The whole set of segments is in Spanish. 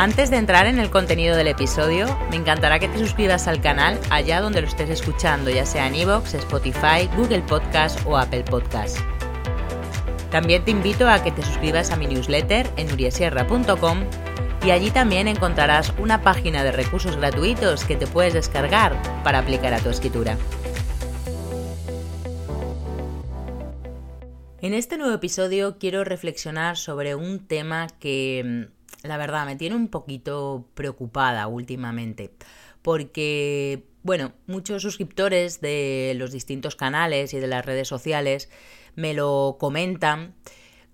Antes de entrar en el contenido del episodio, me encantará que te suscribas al canal allá donde lo estés escuchando, ya sea en iVoox, Spotify, Google Podcast o Apple Podcast. También te invito a que te suscribas a mi newsletter en uriesierra.com y allí también encontrarás una página de recursos gratuitos que te puedes descargar para aplicar a tu escritura. En este nuevo episodio quiero reflexionar sobre un tema que la verdad, me tiene un poquito preocupada últimamente. Porque, bueno, muchos suscriptores de los distintos canales y de las redes sociales me lo comentan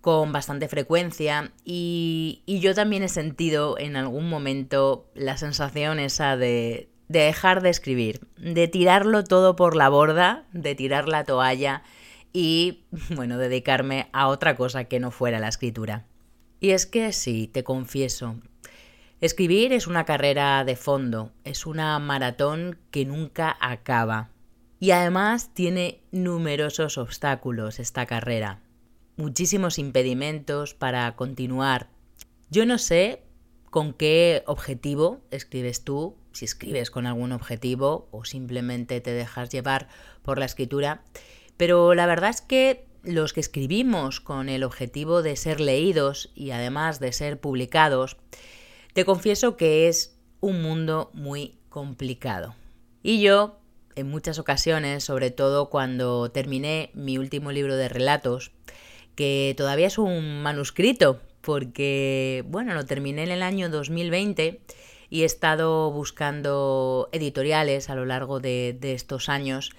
con bastante frecuencia y, yo también he sentido en algún momento la sensación esa de, de dejar de escribir, de tirarlo todo por la borda, de tirar la toalla y, bueno, dedicarme a otra cosa que no fuera la escritura. Y es que sí, te confieso, escribir es una carrera de fondo, es una maratón que nunca acaba. Y además tiene numerosos obstáculos esta carrera, muchísimos impedimentos para continuar. Yo no sé con qué objetivo escribes tú, si escribes con algún objetivo o simplemente te dejas llevar por la escritura, pero la verdad es que los que escribimos con el objetivo de ser leídos y además de ser publicados, te confieso que es un mundo muy complicado. Y yo, en muchas ocasiones, sobre todo cuando terminé mi último libro de relatos, que todavía es un manuscrito, porque, bueno, lo terminé en el año 2020 y he estado buscando editoriales a lo largo de, de estos años.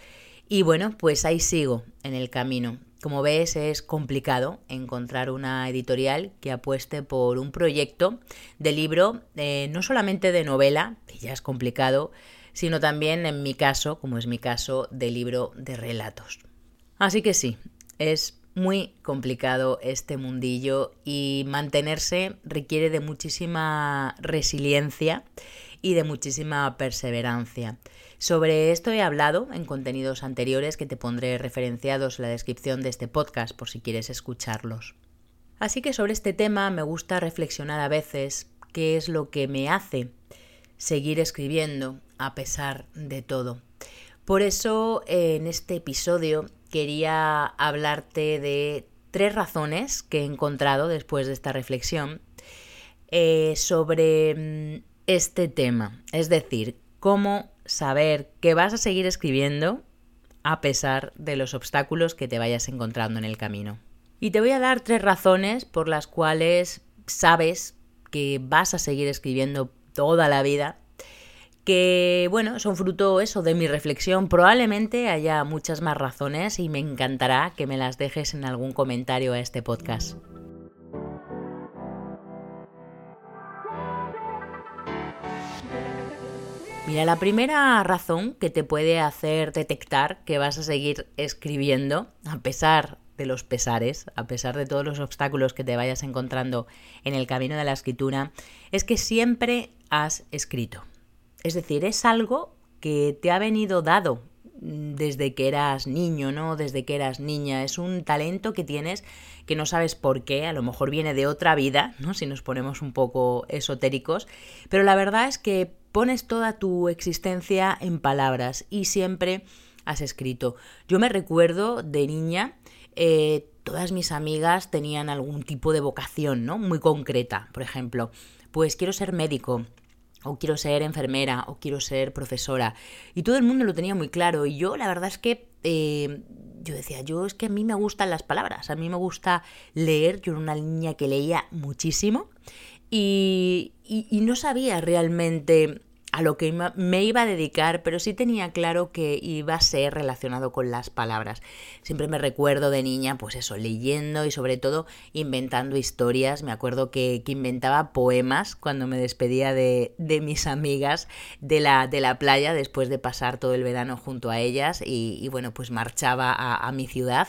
Y bueno, pues ahí sigo en el camino. Como ves, es complicado encontrar una editorial que apueste por un proyecto de libro, eh, no solamente de novela, que ya es complicado, sino también, en mi caso, como es mi caso, de libro de relatos. Así que sí, es muy complicado este mundillo y mantenerse requiere de muchísima resiliencia y de muchísima perseverancia. Sobre esto he hablado en contenidos anteriores que te pondré referenciados en la descripción de este podcast por si quieres escucharlos. Así que sobre este tema me gusta reflexionar a veces qué es lo que me hace seguir escribiendo a pesar de todo. Por eso en este episodio quería hablarte de tres razones que he encontrado después de esta reflexión eh, sobre mm, este tema, es decir, cómo saber que vas a seguir escribiendo a pesar de los obstáculos que te vayas encontrando en el camino. Y te voy a dar tres razones por las cuales sabes que vas a seguir escribiendo toda la vida, que bueno, son fruto eso de mi reflexión. Probablemente haya muchas más razones y me encantará que me las dejes en algún comentario a este podcast. Mira, la primera razón que te puede hacer detectar que vas a seguir escribiendo, a pesar de los pesares, a pesar de todos los obstáculos que te vayas encontrando en el camino de la escritura, es que siempre has escrito. Es decir, es algo que te ha venido dado desde que eras niño, ¿no? Desde que eras niña. Es un talento que tienes que no sabes por qué, a lo mejor viene de otra vida, ¿no? Si nos ponemos un poco esotéricos, pero la verdad es que pones toda tu existencia en palabras y siempre has escrito. Yo me recuerdo de niña, eh, todas mis amigas tenían algún tipo de vocación, ¿no? Muy concreta, por ejemplo, pues quiero ser médico, o quiero ser enfermera, o quiero ser profesora. Y todo el mundo lo tenía muy claro. Y yo la verdad es que eh, yo decía, yo es que a mí me gustan las palabras, a mí me gusta leer, yo era una niña que leía muchísimo y, no sabía realmente a lo que me iba a dedicar, pero sí tenía claro que iba a ser relacionado con las palabras. Siempre me recuerdo de niña, pues eso, leyendo y sobre todo inventando historias. Me acuerdo que, inventaba poemas cuando me despedía de, mis amigas de la, de la playa después de pasar todo el verano junto a ellas y, bueno, pues marchaba a mi ciudad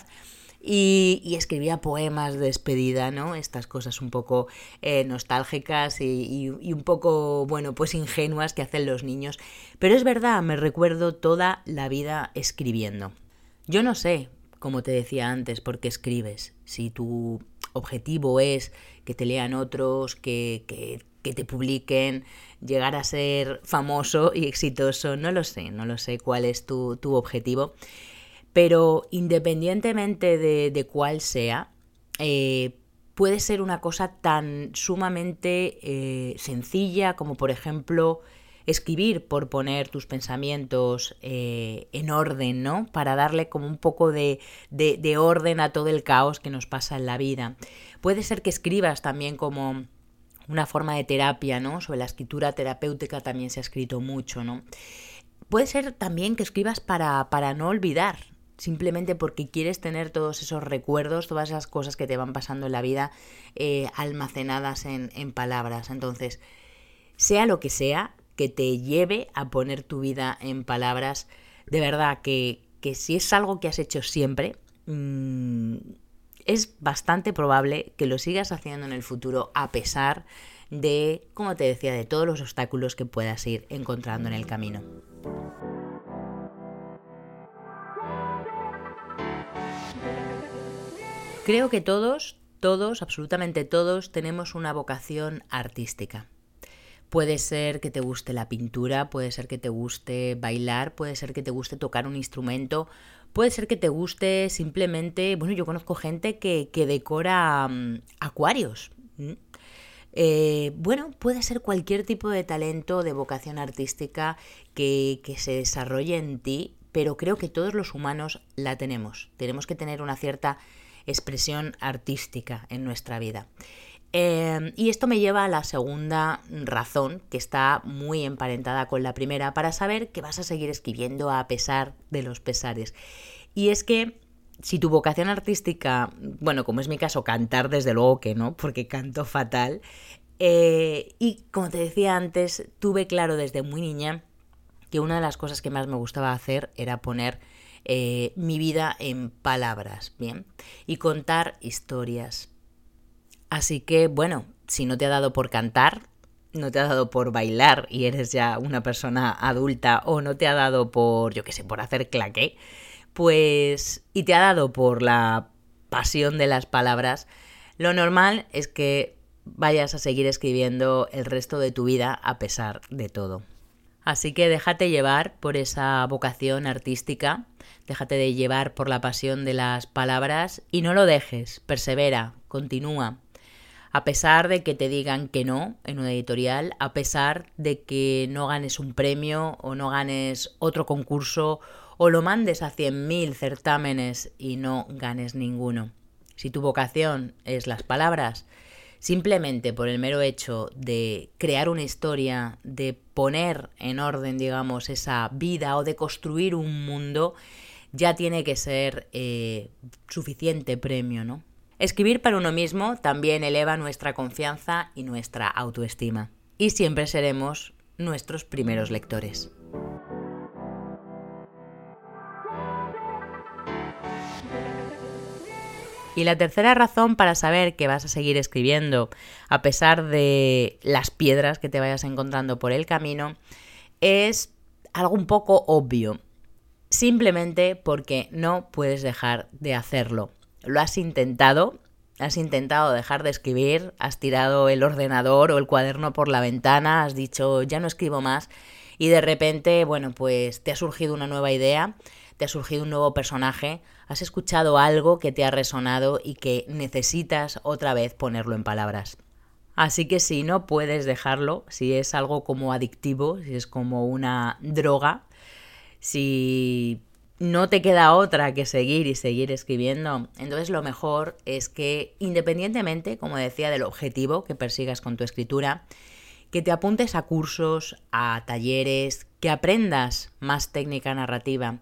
y, escribía poemas de despedida, ¿no? Estas cosas un poco eh, nostálgicas y, un poco, bueno, pues ingenuas que hacen los niños. Pero es verdad, me recuerdo toda la vida escribiendo. Yo no sé, como te decía antes, por qué escribes. Si tu objetivo es que te lean otros, que, que, te publiquen, llegar a ser famoso y exitoso, no lo sé, no lo sé cuál es tu, tu objetivo. Pero independientemente de, cuál sea, eh, puede ser una cosa tan sumamente eh, sencilla como por ejemplo escribir por poner tus pensamientos eh, en orden, ¿no? Para darle como un poco de, de, orden a todo el caos que nos pasa en la vida. Puede ser que escribas también como una forma de terapia, ¿no? Sobre la escritura terapéutica también se ha escrito mucho, ¿no? Puede ser también que escribas para, para no olvidar, simplemente porque quieres tener todos esos recuerdos, todas esas cosas que te van pasando en la vida eh, almacenadas en, palabras. Entonces, sea lo que sea que te lleve a poner tu vida en palabras, de verdad que, si es algo que has hecho siempre, mm, es bastante probable que lo sigas haciendo en el futuro a pesar de, como te decía, de todos los obstáculos que puedas ir encontrando en el camino. Creo que todos, todos, absolutamente todos, tenemos una vocación artística. Puede ser que te guste la pintura, puede ser que te guste bailar, puede ser que te guste tocar un instrumento, puede ser que te guste simplemente, bueno, yo conozco gente que, decora mm, acuarios. Eh, bueno, puede ser cualquier tipo de talento, de vocación artística que, que se desarrolle en ti, pero creo que todos los humanos la tenemos. Tenemos que tener una cierta expresión artística en nuestra vida. Em, y esto me lleva a la segunda razón, que está muy emparentada con la primera, para saber que vas a seguir escribiendo a pesar de los pesares. Y es que si tu vocación artística, bueno, como es mi caso, cantar desde luego que no, porque canto fatal, eh, y como te decía antes, tuve claro desde muy niña que una de las cosas que más me gustaba hacer era poner eh, mi vida en palabras, ¿bien? Y contar historias. Así que, bueno, si no te ha dado por cantar, no te ha dado por bailar y eres ya una persona adulta o no te ha dado por, yo qué sé, por hacer claqué, pues, y te ha dado por la pasión de las palabras, lo normal es que vayas a seguir escribiendo el resto de tu vida a pesar de todo. Así que déjate llevar por esa vocación artística, déjate de llevar por la pasión de las palabras y no lo dejes, persevera, continúa. A pesar de que te digan que no en una editorial, a pesar de que no ganes un premio o no ganes otro concurso o lo mandes a 100.000 certámenes y no ganes ninguno. Si tu vocación es las palabras, simplemente por el mero hecho de crear una historia, de poner en orden, digamos, esa vida o de construir un mundo, ya tiene que ser eh, suficiente premio, ¿no? Escribir para uno mismo también eleva nuestra confianza y nuestra autoestima. Y siempre seremos nuestros primeros lectores. Y la tercera razón para saber que vas a seguir escribiendo a pesar de las piedras que te vayas encontrando por el camino es algo un poco obvio. Simplemente porque no puedes dejar de hacerlo. Lo has intentado, has intentado dejar de escribir, has tirado el ordenador o el cuaderno por la ventana, has dicho ya no escribo más y de repente, bueno, pues te ha surgido una nueva idea, te ha surgido un nuevo personaje, has escuchado algo que te ha resonado y que necesitas otra vez ponerlo en palabras. Así que si no puedes dejarlo, si es algo como adictivo, si es como una droga, si no te queda otra que seguir y seguir escribiendo, entonces lo mejor es que independientemente, como decía, del objetivo que persigas con tu escritura, que te apuntes a cursos, a talleres, que aprendas más técnica narrativa,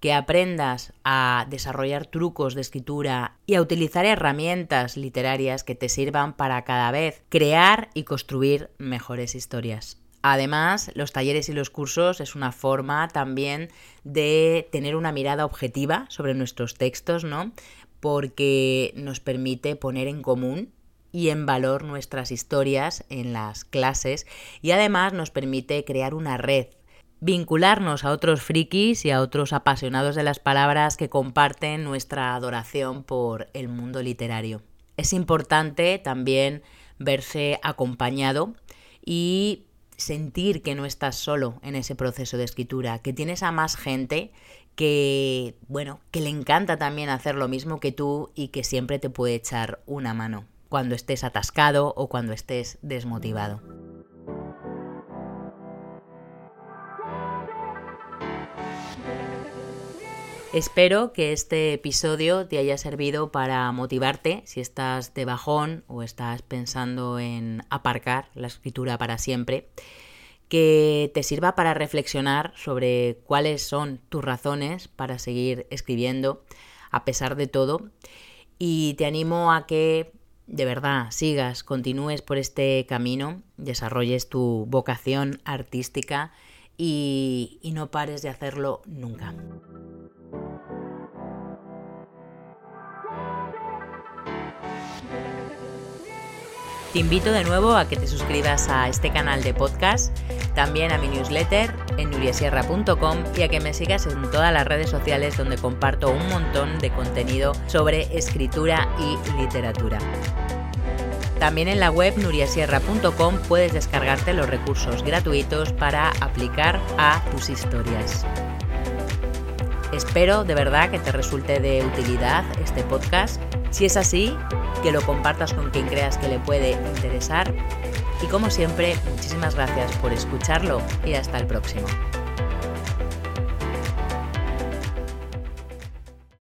que aprendas a desarrollar trucos de escritura y a utilizar herramientas literarias que te sirvan para cada vez crear y construir mejores historias. Además, los talleres y los cursos es una forma también de tener una mirada objetiva sobre nuestros textos, ¿no? Porque nos permite poner en común y en valor nuestras historias en las clases y además nos permite crear una red vincularnos a otros frikis y a otros apasionados de las palabras que comparten nuestra adoración por el mundo literario. Es importante también verse acompañado y sentir que no estás solo en ese proceso de escritura, que tienes a más gente que, bueno, que le encanta también hacer lo mismo que tú y que siempre te puede echar una mano cuando estés atascado o cuando estés desmotivado. Espero que este episodio te haya servido para motivarte si estás de bajón o estás pensando en aparcar la escritura para siempre, que te sirva para reflexionar sobre cuáles son tus razones para seguir escribiendo a pesar de todo y te animo a que de verdad sigas, continúes por este camino, desarrolles tu vocación artística y, no pares de hacerlo nunca. Te invito de nuevo a que te suscribas a este canal de podcast, también a mi newsletter en nuriasierra.com y a que me sigas en todas las redes sociales donde comparto un montón de contenido sobre escritura y literatura. También en la web nuriasierra.com puedes descargarte los recursos gratuitos para aplicar a tus historias. Espero de verdad que te resulte de utilidad este podcast. Si es así, que lo compartas con quien creas que le puede interesar. Y como siempre, muchísimas gracias por escucharlo y hasta el próximo.